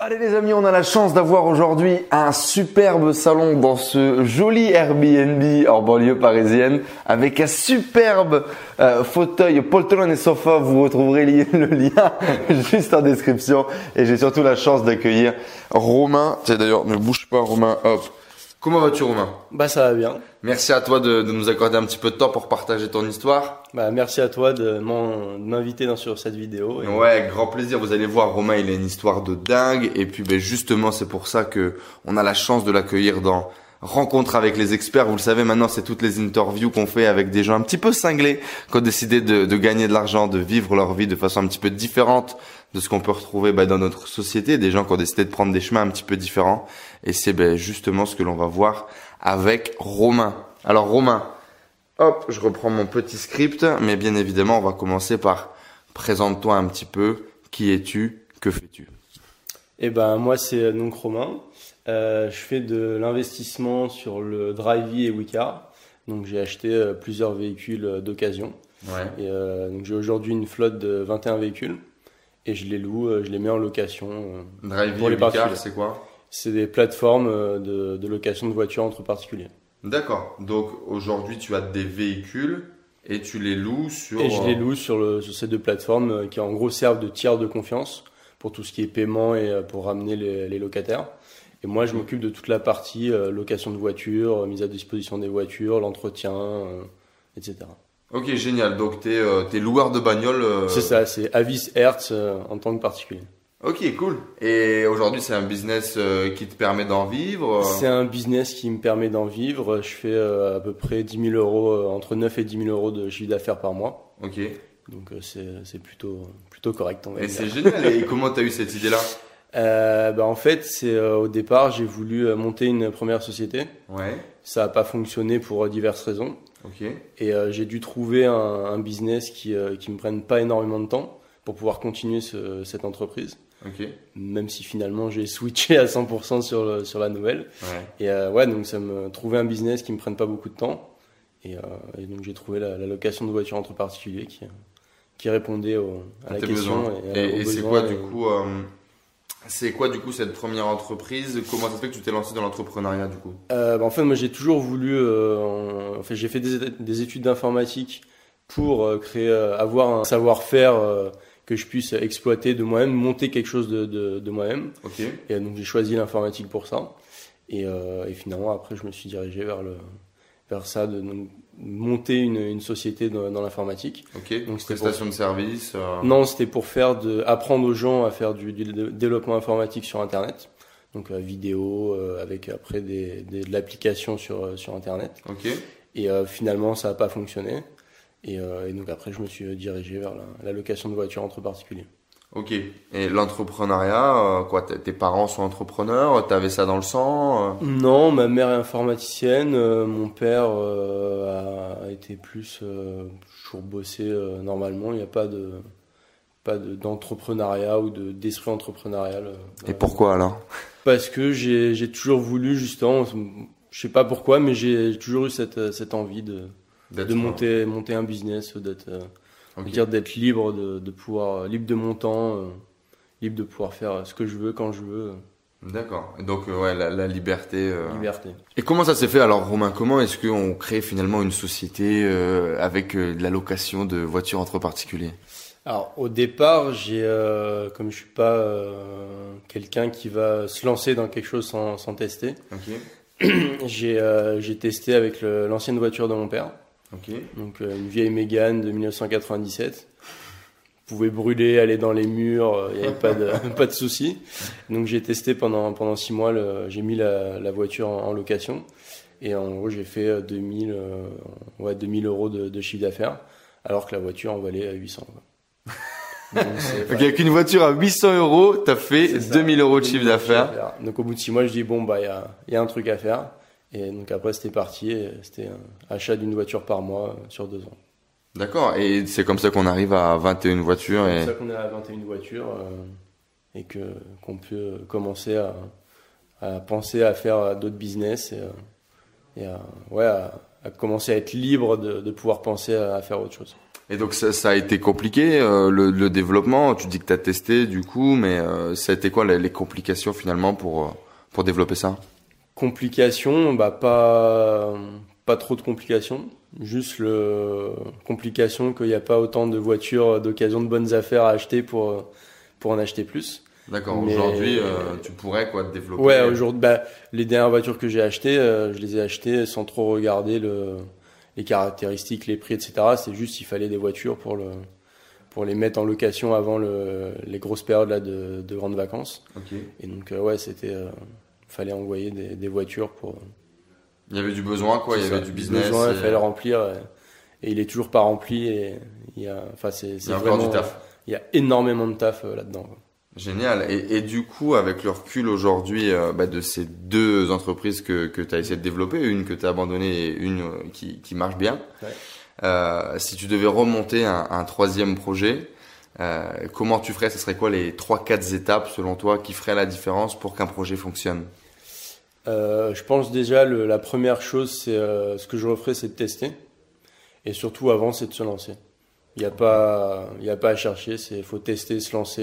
Allez les amis, on a la chance d'avoir aujourd'hui un superbe salon dans ce joli Airbnb en banlieue parisienne avec un superbe euh, fauteuil poltron et sofa. Vous retrouverez le lien juste en description. Et j'ai surtout la chance d'accueillir Romain. Tiens d'ailleurs, ne bouge pas Romain, hop. Comment vas-tu Romain? Bah ça va bien. Merci à toi de, nous accorder un petit peu de temps pour partager ton histoire. Bah merci à toi de m'inviter dans sur cette vidéo. Ouais, grand plaisir. Vous allez voir, Romain, il a une histoire de dingue. Et puis ben, justement, c'est pour ça que on a la chance de l'accueillir dans rencontre avec les experts. Vous le savez, maintenant, c'est toutes les interviews qu'on fait avec des gens un petit peu cinglés, qui ont décidé de, de gagner de l'argent, de vivre leur vie de façon un petit peu différente de ce qu'on peut retrouver bah, dans notre société, des gens qui ont décidé de prendre des chemins un petit peu différents. Et c'est bah, justement ce que l'on va voir avec Romain. Alors Romain, hop, je reprends mon petit script, mais bien évidemment, on va commencer par présente-toi un petit peu. Qui es-tu? Que fais-tu? Eh ben moi c'est euh, donc Romain. Euh, je fais de l'investissement sur le Drivey et Wicar. Donc j'ai acheté euh, plusieurs véhicules d'occasion. Ouais. Et donc j'ai aujourd'hui une flotte de 21 véhicules et je les loue, je les mets en location. Drive pour les particuliers. c'est quoi? C'est des plateformes euh, de, de, location de voitures entre particuliers. D'accord. Donc aujourd'hui, tu as des véhicules et tu les loues sur. Et je les loue sur, le, sur ces deux plateformes qui en gros servent de tiers de confiance pour tout ce qui est paiement et pour ramener les, les locataires. Et moi, je m'occupe de toute la partie location de voitures, mise à disposition des voitures, l'entretien, etc. Ok, génial. Donc, tu es, euh, loueur de bagnole. Euh, c'est ça, c'est Avis Hertz euh, en tant que particulier. Ok, cool. Et aujourd'hui, c'est un business qui te permet d'en vivre C'est un business qui me permet d'en vivre. Je fais à peu près 10 000 euros, entre 9 et 10 000 euros de chiffre d'affaires par mois. Ok. Donc, c'est plutôt, plutôt correct. et c'est génial. Et comment tu as eu cette idée-là? Euh, bah en fait, c'est au départ, j'ai voulu monter une première société. Ouais. Ça n'a pas fonctionné pour diverses raisons. Et euh, j'ai dû trouver un, business qui euh, qui me prenne pas énormément de temps pour pouvoir continuer cette entreprise. Même si finalement j'ai switché à 100% sur sur la nouvelle. Et euh, ouais, donc ça me trouver un business qui me prenne pas beaucoup de temps. Et, donc j'ai trouvé la, location de voitures entre particuliers qui qui répondait à, la question. Et, et c'est quoi du coup c'est quoi du coup cette première entreprise? Comment ça se fait que tu t'es lancé dans l'entrepreneuriat du coup? Euh, bah, En fait, moi j'ai toujours voulu. Euh, en fait, j'ai fait des, études d'informatique pour euh, créer, euh, avoir un savoir-faire que je puisse exploiter de moi-même, monter quelque chose de, de, de moi-même. Ok. Et donc j'ai choisi l'informatique pour ça. Et, et, finalement après, je me suis dirigé vers le vers ça de monter une, une société dans, dans l'informatique. Ok. Donc prestation de service. Euh... Non, c'était pour faire de apprendre aux gens à faire du, du développement informatique sur Internet. Donc euh, vidéo euh, avec après des, des de l'application sur euh, sur Internet. Ok. Et euh, finalement, ça n'a pas fonctionné. Et, et, donc après, je me suis dirigé vers la, la location de voitures entre particuliers. Ok. Et l'entrepreneuriat, euh, quoi Tes parents sont entrepreneurs T'avais ça dans le sang euh? Non, ma mère est informaticienne. Euh, mon père a été plus toujours bossé normalement. Il n'y a pas de pas d'entrepreneuriat ou de d'esprit entrepreneurial. Et pourquoi alors? Parce que j'ai j'ai toujours voulu justement, je sais pas pourquoi, mais j'ai toujours eu cette cette envie de de monter monter un business, d'être Okay. dire d'être libre de, de, pouvoir, euh, libre de mon temps, euh, libre de pouvoir faire ce que je veux quand je veux. D'accord. Donc euh, ouais, la, la liberté. Liberté. Et comment ça s'est fait alors, Romain Comment est-ce qu'on crée finalement une société avec de la location de voitures entre particuliers? Alors au départ, j'ai, comme je suis pas quelqu'un qui va se lancer dans quelque chose sans, sans tester, okay. j'ai, j'ai testé avec l'ancienne voiture de mon père. Donc euh, une vieille Mégane de 1997. Vous pouvez brûler, aller dans les murs, il n'y avait pas de, pas de souci. Donc j'ai testé pendant, pendant six mois, j'ai mis la, la voiture en, location. Et en gros, j'ai fait 2000, euh, euh, ouais, 2000 euros de, de chiffre d'affaires, alors que la voiture en valait à 800. Donc, avec une voiture à 800 euros, tu as fait 2000 euros de chiffre d'affaires. Donc au bout de six mois, je dis bon bah il y a, y a un truc à faire. Et donc après, c'était parti. C'était un achat d'une voiture par mois sur deux ans. D'accord, et c'est comme ça qu'on arrive à 21 voitures. C'est comme ça qu'on est à 21 voitures et que qu'on peut commencer à, à, penser à faire d'autres business et, et à, ouais, à, commencer à être libre de, de pouvoir penser à, faire autre chose. Et donc ça, ça a été compliqué le, le, développement? Tu dis que tu as testé du coup, mais ça a été quoi les, les complications finalement pour pour développer ça? Complications, bah pas pas trop de complications. Juste le complication qu'il n'y a pas autant de voitures d'occasion de bonnes affaires à acheter pour pour en acheter plus. D'accord. Aujourd'hui, euh, tu pourrais quoi te développer. Ouais, aujourd'hui, bah, les dernières voitures que j'ai achetées, euh, je les ai achetées sans trop regarder le les caractéristiques, les prix, etc. C'est juste il fallait des voitures pour le pour les mettre en location avant le, les grosses périodes là de, de grandes vacances. Okay. Et donc euh, ouais, c'était fallait envoyer des, des voitures pour il y avait du besoin, quoi. Il y avait du business. Besoin, il fallait le remplir. Et, il est toujours pas rempli. Et il y a, enfin, c'est, vraiment, du taf. Il y a énormément de taf euh, là-dedans. Génial. Et, et, du coup, avec le recul aujourd'hui euh, bah, de ces deux entreprises que, que tu as essayé de développer, une que tu as abandonnée et une euh, qui, qui marche bien, ouais. euh, si tu devais remonter un, un troisième projet, comment tu ferais? Ce serait quoi les trois, quatre étapes selon toi qui feraient la différence pour qu'un projet fonctionne? Euh, je pense déjà le, la première chose, c'est euh, ce que je referais, c'est de tester. Et surtout avant, c'est de se lancer. Il n'y a pas, il a pas à chercher. C'est faut tester, se lancer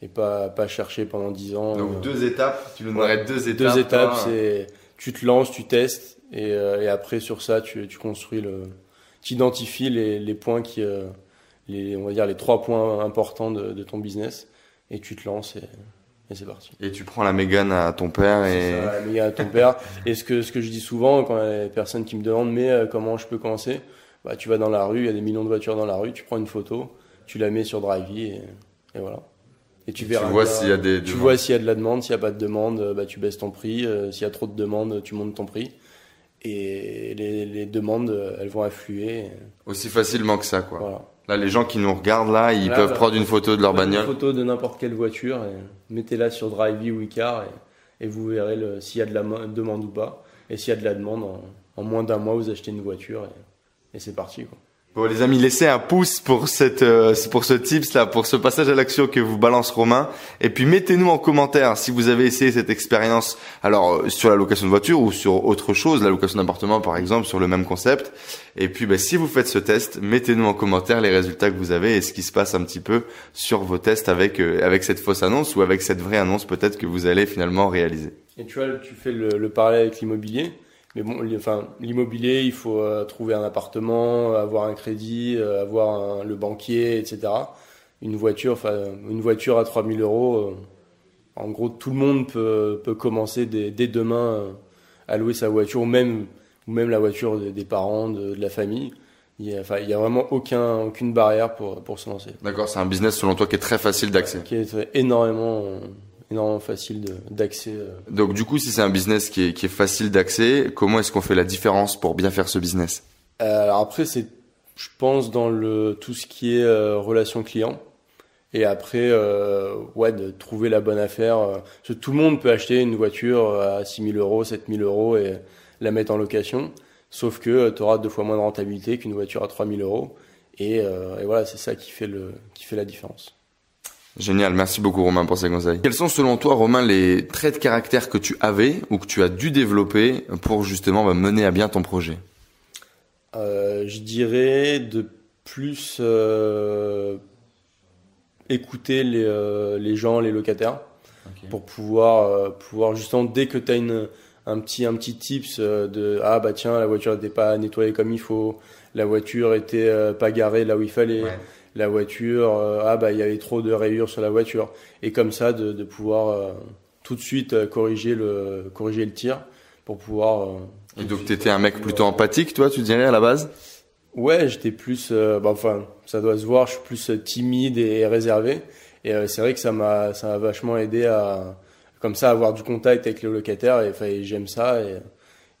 et, et pas pas chercher pendant dix ans. Donc euh, deux étapes. Tu nous donnerais deux étapes. Deux étapes, c'est tu te lances, tu testes et, et après sur ça, tu, tu construis le, tu identifies les, les points qui, les on va dire les trois points importants de, de ton business et tu te lances et et c'est parti. Et tu prends la Mégane à ton père et. Ça, la Mégane à ton père. et ce que, ce que je dis souvent quand il y a des personnes qui me demandent, mais euh, comment je peux commencer? Bah, Tu vas dans la rue, il y a des millions de voitures dans la rue, tu prends une photo, tu la mets sur Drivey et, et voilà. Et tu verras. Tu vois s'il y a des. Tu vois s'il y a de la demande, s'il n'y a pas de demande, bah, tu baisses ton prix. Euh, s'il y a trop de demandes, tu montes ton prix. Et les, les demandes, elles vont affluer. Aussi facilement que ça, quoi. Voilà. Là, les gens qui nous regardent là, ils peuvent bah, prendre une photo de leur bagnole. Une photo de n'importe quelle voiture, et mettez-la sur Drivey ou Icar, et, et vous verrez s'il y a de la demande ou pas. Et s'il y a de la demande, en, en moins d'un mois, vous achetez une voiture, et, et c'est parti. Quoi. Bon les amis, laissez un pouce pour cette euh, pour ce tips là, pour ce passage à l'action que vous balance Romain et puis mettez-nous en commentaire si vous avez essayé cette expérience alors euh, sur la location de voiture ou sur autre chose, la location d'appartement par exemple sur le même concept. Et puis bah, si vous faites ce test, mettez-nous en commentaire les résultats que vous avez et ce qui se passe un petit peu sur vos tests avec euh, avec cette fausse annonce ou avec cette vraie annonce peut-être que vous allez finalement réaliser. Et tu vois, tu fais le, le parallèle avec l'immobilier. Mais bon, enfin, l'immobilier, il faut euh, trouver un appartement, avoir un crédit, euh, avoir un, le banquier, etc. Une voiture, enfin, une voiture à 3000 euros, euh, en gros, tout le monde peut, peut commencer dès, dès demain à louer sa voiture, ou même, ou même la voiture des, des parents, de, de, la famille. Il y a, enfin, vraiment aucun, aucune barrière pour, pour se lancer. D'accord, c'est un business selon toi qui est très facile d'accès. Qui est énormément énormément facile d'accès. Euh. Donc du coup, si c'est un business qui est, qui est facile d'accès, comment est-ce qu'on fait la différence pour bien faire ce business? Euh, Alors après, c'est, je pense, dans le tout ce qui est euh, relation client. Et après, euh, ouais, de trouver la bonne affaire. Parce que tout le monde peut acheter une voiture à 6 000 euros, 7 000 euros et la mettre en location. Sauf que tu auras deux fois moins de rentabilité qu'une voiture à 3 000 euros. Et, et voilà, c'est ça qui fait, le, qui fait la différence. Génial, merci beaucoup Romain pour ces conseils. Quels sont selon toi Romain les traits de caractère que tu avais ou que tu as dû développer pour justement bah, mener à bien ton projet? Euh, Je dirais de plus euh, écouter les, euh, les, gens, les locataires, okay. pour pouvoir, euh, pouvoir justement dès que tu as une, un petit un petit tips de ah bah tiens la voiture n'était pas nettoyée comme il faut, la voiture était pas garée là où il fallait. Ouais la voiture, euh, ah bah il y avait trop de rayures sur la voiture, et comme ça de, de pouvoir euh, tout de suite euh, corriger le corriger le tir pour pouvoir. et donc t'étais un mec plutôt empathique, toi, tu dirais à la base? Ouais, j'étais plus, bah, enfin ça doit se voir, je suis plus timide et réservé, et c'est vrai que ça m'a ça m'a vachement aidé à comme ça avoir du contact avec les locataires, et, et j'aime ça et,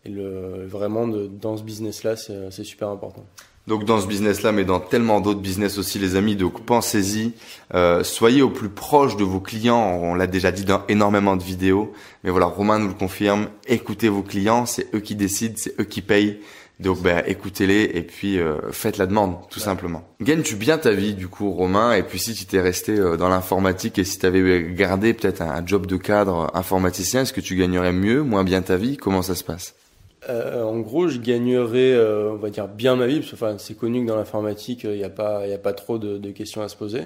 et le vraiment de, dans ce business là c'est super important. Donc dans ce business-là, mais dans tellement d'autres business aussi, les amis. Donc pensez-y, euh, soyez au plus proche de vos clients. On l'a déjà dit dans énormément de vidéos, mais voilà, Romain nous le confirme. Écoutez vos clients, c'est eux qui décident, c'est eux qui payent. Donc bah, écoutez-les et puis euh, faites la demande, tout simplement. Gagnes-tu bien ta vie du coup, Romain Et puis si tu t'es resté euh, dans l'informatique et si tu avais gardé peut-être un, job de cadre informaticien, est-ce que tu gagnerais mieux, moins bien ta vie? Comment ça se passe? Euh, En gros, je gagnerais, on va dire, bien ma vie, parce que enfin, c'est connu que dans l'informatique, il n'y a, pas, a pas trop de, de questions à se poser.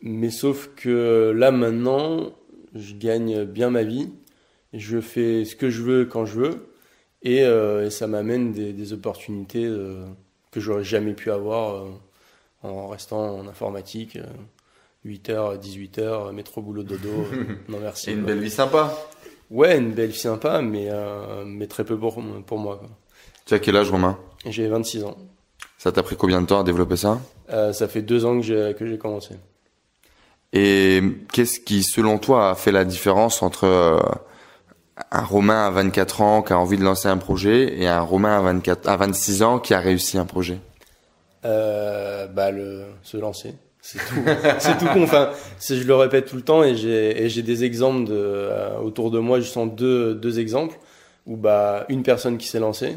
Mais sauf que là maintenant, je gagne bien ma vie. Je fais ce que je veux quand je veux euh, et, ça m'amène des, des, opportunités euh, que j'aurais jamais pu avoir euh, en restant en informatique. 8h, 18h, métro, boulot, dodo. non, merci. Et une belle vie sympa Ouais, une belle sympa, mais, mais très peu pour, pour moi. Quoi. Tu as quel âge, Romain? J'ai 26 ans. Ça t'a pris combien de temps à développer ça? Ça fait deux ans que j'ai, que j'ai commencé. Et qu'est-ce qui, selon toi, a fait la différence entre un Romain à 24 ans qui a envie de lancer un projet et un Romain à 24 à 26 ans qui a réussi un projet? Euh, bah le se lancer c'est tout c'est tout con enfin je le répète tout le temps et j'ai des exemples de euh, autour de moi je sens deux deux exemples où bah une personne qui s'est lancée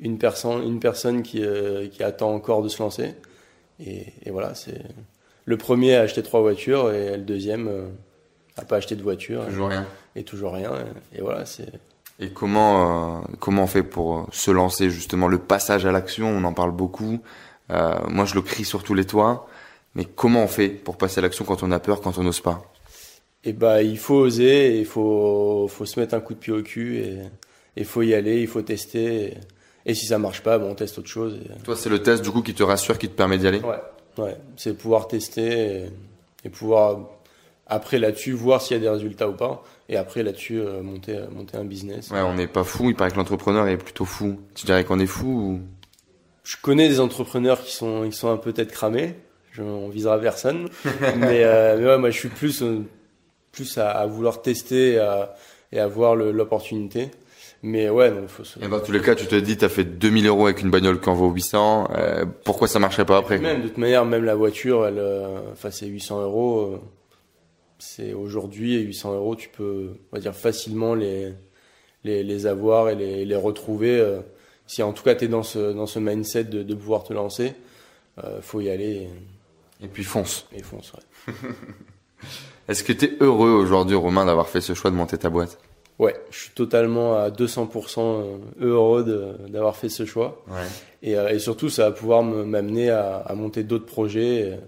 une personne une personne qui euh, qui attend encore de se lancer et, et voilà c'est le premier a acheté trois voitures et le deuxième euh, a pas acheté de voiture toujours rien et toujours rien. Et, voilà, c'est. Et comment euh, comment on fait pour se lancer justement le passage à l'action? On en parle beaucoup. Moi, je le crie sur tous les toits. Mais comment on fait pour passer à l'action quand on a peur, quand on n'ose pas? Eh bah, il faut oser, il faut faut se mettre un coup de pied au cul et il faut y aller, il faut tester. Et, si ça marche pas, bon, on teste autre chose. Toi, c'est le test du coup qui te rassure, qui te permet d'y aller? Ouais, ouais. C'est pouvoir tester et pouvoir après là-dessus voir s'il y a des résultats ou pas et après là-dessus euh, monter euh, monter un business. Ouais, on n'est pas fou, il paraît que l'entrepreneur est plutôt fou. Tu dirais qu'on est fou ou? Je connais des entrepreneurs qui sont qui sont un peu tête cramés, je, on visera personne, mais, euh, mais ouais, moi je suis plus euh, plus à, à vouloir tester et à, et à voir l'opportunité. Mais ouais, donc faut se... Et dans tous les cas, tu te dis, t'as fait 2000 euros avec une bagnole qui en vaut 800, euh, pourquoi ça marcherait pas après? Même, de toute manière, même la voiture, elle, enfin, c'est 800 euros c'est aujourd'hui, 800 euros, tu peux, on va dire, facilement les, les, les avoir et les, les retrouver. Euh, si en tout cas tu es dans ce, dans ce mindset de, de pouvoir te lancer, euh, faut y aller. Et, puis fonce. Et fonce, ouais. Est-ce que tu es heureux aujourd'hui, Romain, d'avoir fait ce choix de monter ta boîte? Ouais, je suis totalement à 200% euh, heureux d'avoir fait ce choix. Ouais. Et, et, surtout, ça va pouvoir m'amener à, à, monter d'autres projets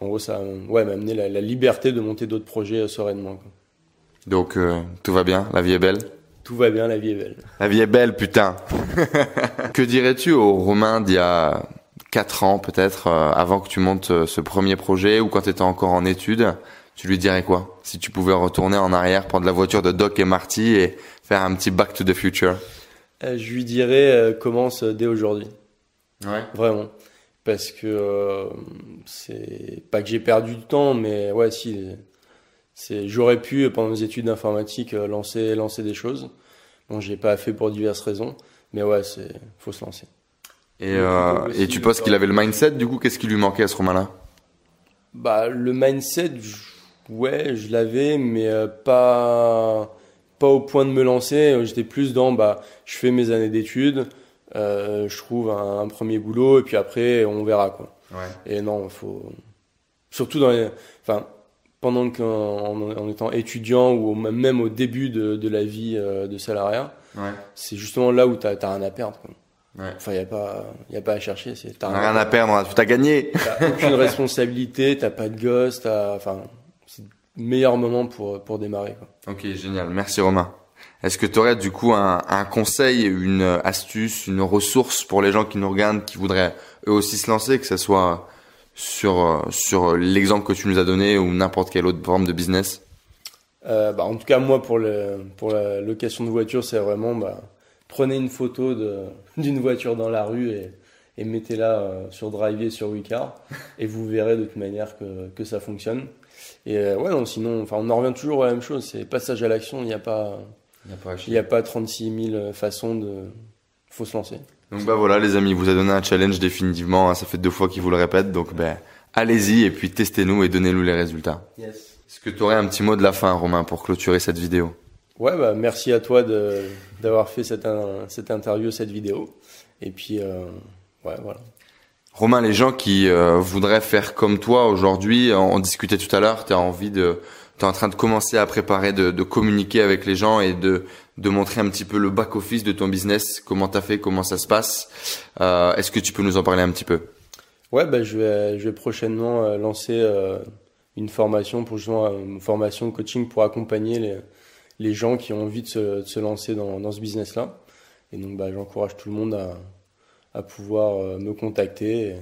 en gros, ça ouais, m'a amené la, liberté de monter d'autres projets euh, sereinement. Donc, euh, tout va bien? La vie est belle? Tout va bien, la vie est belle. La vie est belle, putain Que dirais-tu aux Romains d'il y a 4 ans, peut-être, euh, avant que tu montes ce premier projet, ou quand tu étais encore en études tu lui dirais quoi? Si tu pouvais retourner en arrière, prendre la voiture de Doc et Marty et faire un petit Back to the Future Je lui dirais commence dès aujourd'hui. Ouais. Vraiment parce que euh, c'est pas que j'ai perdu du temps, mais ouais, si, c'est, j'aurais pu pendant mes études d'informatique euh, lancer lancer des choses. Bon, j'ai pas fait pour diverses raisons, mais ouais, c'est faut se lancer. Et, euh, et tu penses qu'il avait le mindset du coup Qu'est-ce qui lui manquait à ce moment-là Bah le mindset, ouais, je l'avais, mais pas pas au point de me lancer. J'étais plus dans bah je fais mes années d'études. Euh, je trouve un, premier boulot et puis après on verra quoi. Ouais. Et non, faut surtout dans les... enfin pendant qu'en en, étant étudiant ou même au début de, de la vie euh, de salariat, ouais. c'est justement là où tu as rien à perdre. Quoi. Ouais. Enfin, il n'y a, pas, y a pas à chercher. T'as rien, rien à perdre, tu as gagné. T'as aucune responsabilité, t'as pas de gosse, enfin, c'est le meilleur moment pour, pour démarrer. Quoi. Ok, génial. Merci Romain. Est-ce que tu aurais du coup un, un, conseil, une astuce, une ressource pour les gens qui nous regardent, qui voudraient eux aussi se lancer, que ce soit sur, sur l'exemple que tu nous as donné ou n'importe quelle autre forme de business? Euh, bah, En tout cas, moi, pour, le, pour la location de voiture, c'est vraiment bah, prenez une photo d'une voiture dans la rue et, et mettez-la euh, sur Drive sur Wicar et vous verrez de toute manière que, que ça fonctionne. Et euh, ouais, non, sinon, enfin, on en revient toujours à la même chose, c'est passage à l'action, il n'y a pas il n'y a, pas 36 000 façons de. faut se lancer. Donc bah voilà les amis, vous a donné un challenge définitivement, hein. ça fait deux fois qu'il vous le répète, donc ben allez-y et puis testez-nous et donnez-nous les résultats. Yes. Est-ce que tu aurais un petit mot de la fin Romain pour clôturer cette vidéo? Ouais bah merci à toi d'avoir fait cette, cette interview, cette vidéo. Et puis, ouais, voilà. Romain, les gens qui voudraient faire comme toi aujourd'hui, on discutait tout à l'heure, tu as envie de, tu es en train de commencer à préparer, de, de, communiquer avec les gens et de, de montrer un petit peu le back-office de ton business, comment tu as fait, comment ça se passe? Euh, Est-ce que tu peux nous en parler un petit peu? Ouais, bah, je, vais, je vais prochainement euh, lancer euh, une formation pour justement une formation de coaching pour accompagner les, les gens qui ont envie de se, de se lancer dans, dans ce business-là. Et donc, bah, j'encourage tout le monde à, à pouvoir euh, me contacter.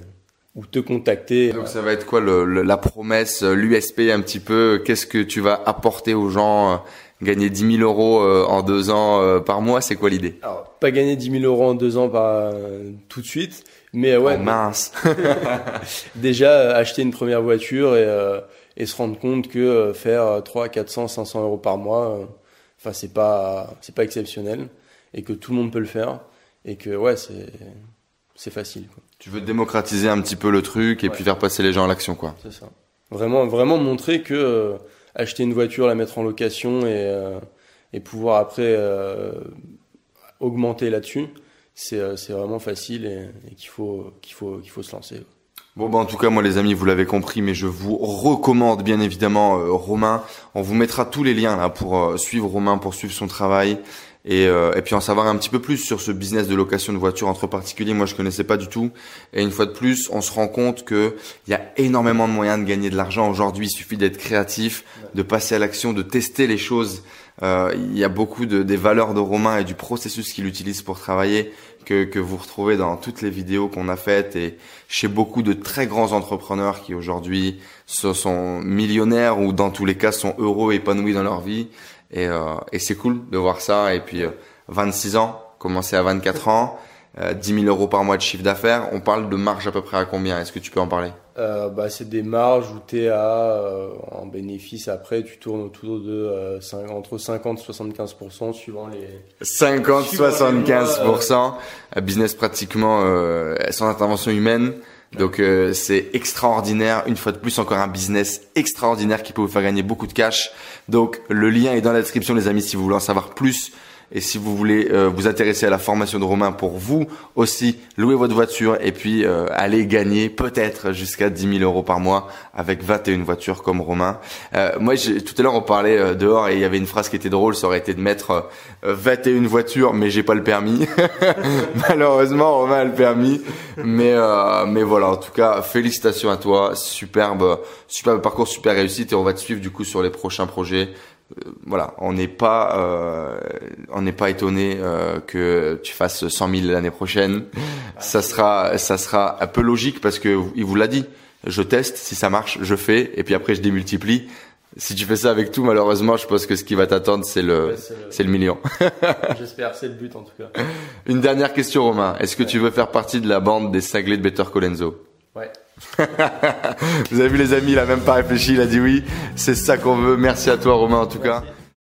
Ou te contacter. Donc ça va être quoi le, la promesse, l'USP un petit peu? Qu'est-ce que tu vas apporter aux gens euh, Gagner 10 000 euros euh, en deux ans euh, par mois, c'est quoi l'idée? Alors pas gagner 10 000 euros en deux ans par tout de suite, mais ouais. Oh, mince. déjà acheter une première voiture et, et se rendre compte que faire 3, 400, 500 euros par mois, enfin c'est pas c'est pas exceptionnel et que tout le monde peut le faire et que ouais c'est c'est facile. Quoi. Tu veux démocratiser un petit peu le truc et puis faire passer les gens à l'action, quoi. C'est ça. Vraiment, vraiment montrer que euh, acheter une voiture, la mettre en location et, euh, et pouvoir après euh, augmenter là-dessus, c'est euh, vraiment facile et, et qu'il faut, qu'il faut, qu'il faut se lancer. Bon bah en tout cas moi les amis vous l'avez compris mais je vous recommande bien évidemment euh, Romain. On vous mettra tous les liens là pour euh, suivre Romain, pour suivre son travail et, euh, et puis en savoir un petit peu plus sur ce business de location de voitures entre particuliers. Moi je connaissais pas du tout et une fois de plus on se rend compte que il y a énormément de moyens de gagner de l'argent aujourd'hui. Il suffit d'être créatif, de passer à l'action, de tester les choses. Il y a beaucoup de, des valeurs de Romain et du processus qu'il utilise pour travailler que, que vous retrouvez dans toutes les vidéos qu'on a faites et chez beaucoup de très grands entrepreneurs qui aujourd'hui sont millionnaires ou dans tous les cas sont heureux, épanouis dans leur vie. Et, euh, et c'est cool de voir ça. Et puis 26 euh, ans, commencer à 24 ans, euh, 10 000 euros par mois de chiffre d'affaires. On parle de marge à peu près à combien? Est-ce que tu peux en parler? Euh, bah, C'est des marges où tu es à, euh, en bénéfice après, tu tournes autour de euh, 5, entre 50 et 75% suivant les... 50-75%, business pratiquement euh, sans intervention humaine. Donc euh, c'est extraordinaire, une fois de plus encore un business extraordinaire qui peut vous faire gagner beaucoup de cash. Donc le lien est dans la description les amis si vous voulez en savoir plus et si vous voulez euh, vous intéresser à la formation de Romain pour vous aussi louer votre voiture et puis euh, aller gagner peut-être jusqu'à 10 000 euros par mois avec 21 voitures comme Romain. Euh, moi, tout à l'heure, on parlait euh, dehors et il y avait une phrase qui était drôle. Ça aurait été de mettre 21 voitures, mais j'ai pas le permis. Malheureusement, Romain a le permis. Mais mais voilà, en tout cas, félicitations à toi. Superbe, superbe parcours, super réussite et on va te suivre du coup sur les prochains projets. Euh, voilà, on n'est pas, euh, on n'est pas étonné euh, que tu fasses 100 000 l'année prochaine. Ça sera, ça sera un peu logique parce que il vous l'a dit. Je teste, si ça marche, je fais, et puis après je démultiplie. Si tu fais ça avec tout, malheureusement, je pense que ce qui va t'attendre, c'est le, c'est le... million. J'espère, c'est le but en tout cas. Une dernière question, Romain. Est-ce que tu veux faire partie de la bande des cinglés de Better Colenso? Ouais. Vous avez vu les amis, il a même pas réfléchi, il a dit oui. C'est ça qu'on veut. Merci à toi Romain en tout cas.